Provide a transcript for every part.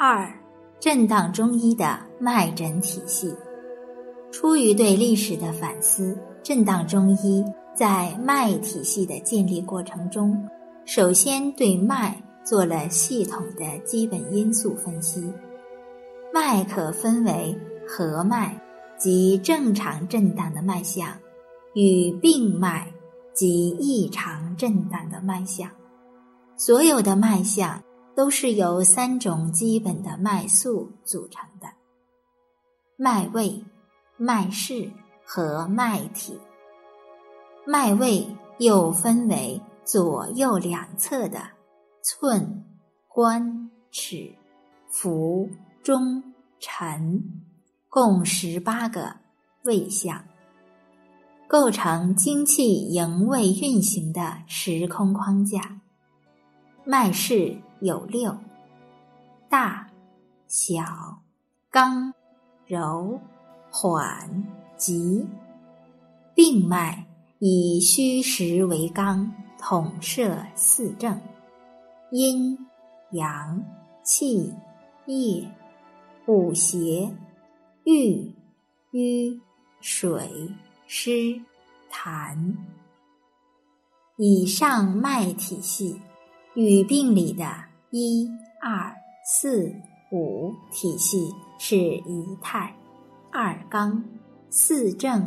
二，震荡中医的脉诊体系。出于对历史的反思，震荡中医在脉体系的建立过程中，首先对脉做了系统的基本因素分析。脉可分为和脉，即正常震荡的脉象，与病脉，即异常震荡的脉象。所有的脉象。都是由三种基本的脉素组成的：脉位、脉势和脉体。脉位又分为左右两侧的寸、关、尺、浮、中、沉，共十八个位象，构成精气营卫运行的时空框架。脉势。有六：大、小、刚、柔、缓、急。病脉以虚实为纲，统摄四正：阴、阳、气、液、五邪、郁、瘀、水、湿、痰。以上脉体系与病理的。一、二、四、五体系是一态，二纲、四正、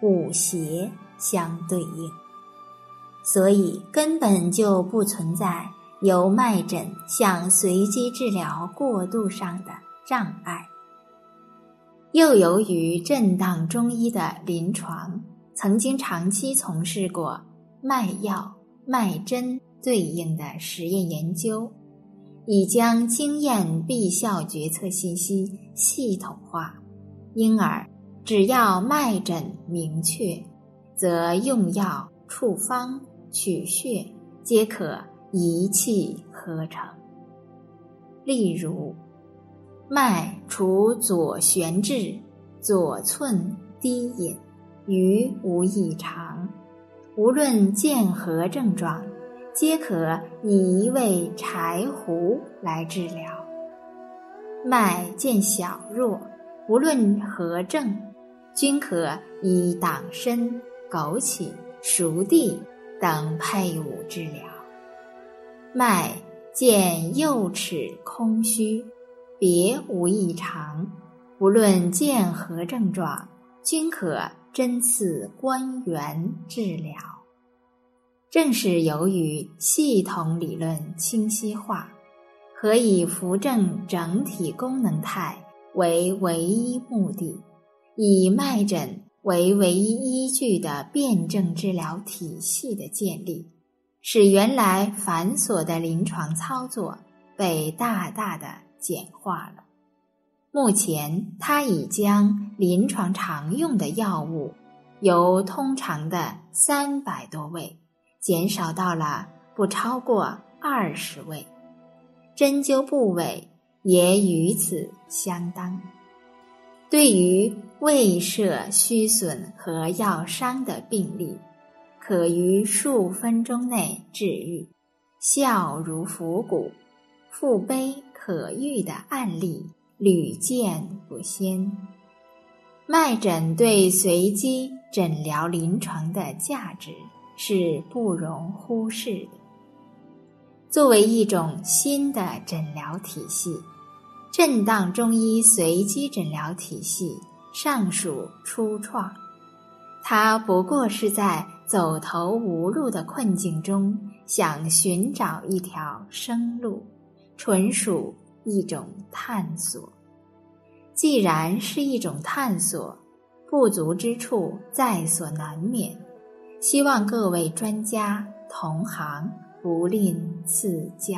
五邪相对应，所以根本就不存在由脉诊向随机治疗过渡上的障碍。又由于震荡中医的临床曾经长期从事过脉药、脉针对应的实验研究。已将经验必效决策信息系统化，因而只要脉诊明确，则用药、处方、取穴皆可一气呵成。例如，脉除左旋至、左寸低引，余无异常，无论见何症状。皆可以一味柴胡来治疗。脉见小弱，无论何症，均可以党参、枸杞、熟地等配伍治疗。脉见右齿空虚，别无异常，无论见何症状，均可针刺关元治疗。正是由于系统理论清晰化和以扶正整体功能态为唯一目的，以脉诊为唯一依据的辩证治疗体系的建立，使原来繁琐的临床操作被大大的简化了。目前，他已将临床常用的药物由通常的三百多位。减少到了不超过二十位，针灸部位也与此相当。对于胃摄虚损和药伤的病例，可于数分钟内治愈，效如伏骨，腹背可愈的案例屡见不鲜。脉诊对随机诊疗临床的价值。是不容忽视的。作为一种新的诊疗体系，震荡中医随机诊疗体系尚属初创，它不过是在走投无路的困境中想寻找一条生路，纯属一种探索。既然是一种探索，不足之处在所难免。希望各位专家同行不吝赐教。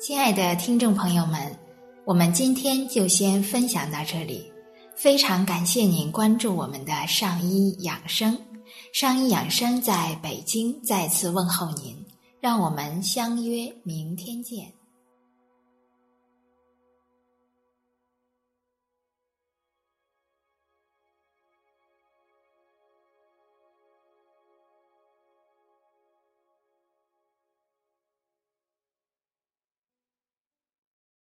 亲爱的听众朋友们，我们今天就先分享到这里。非常感谢您关注我们的上医养生，上医养生在北京再次问候您，让我们相约明天见。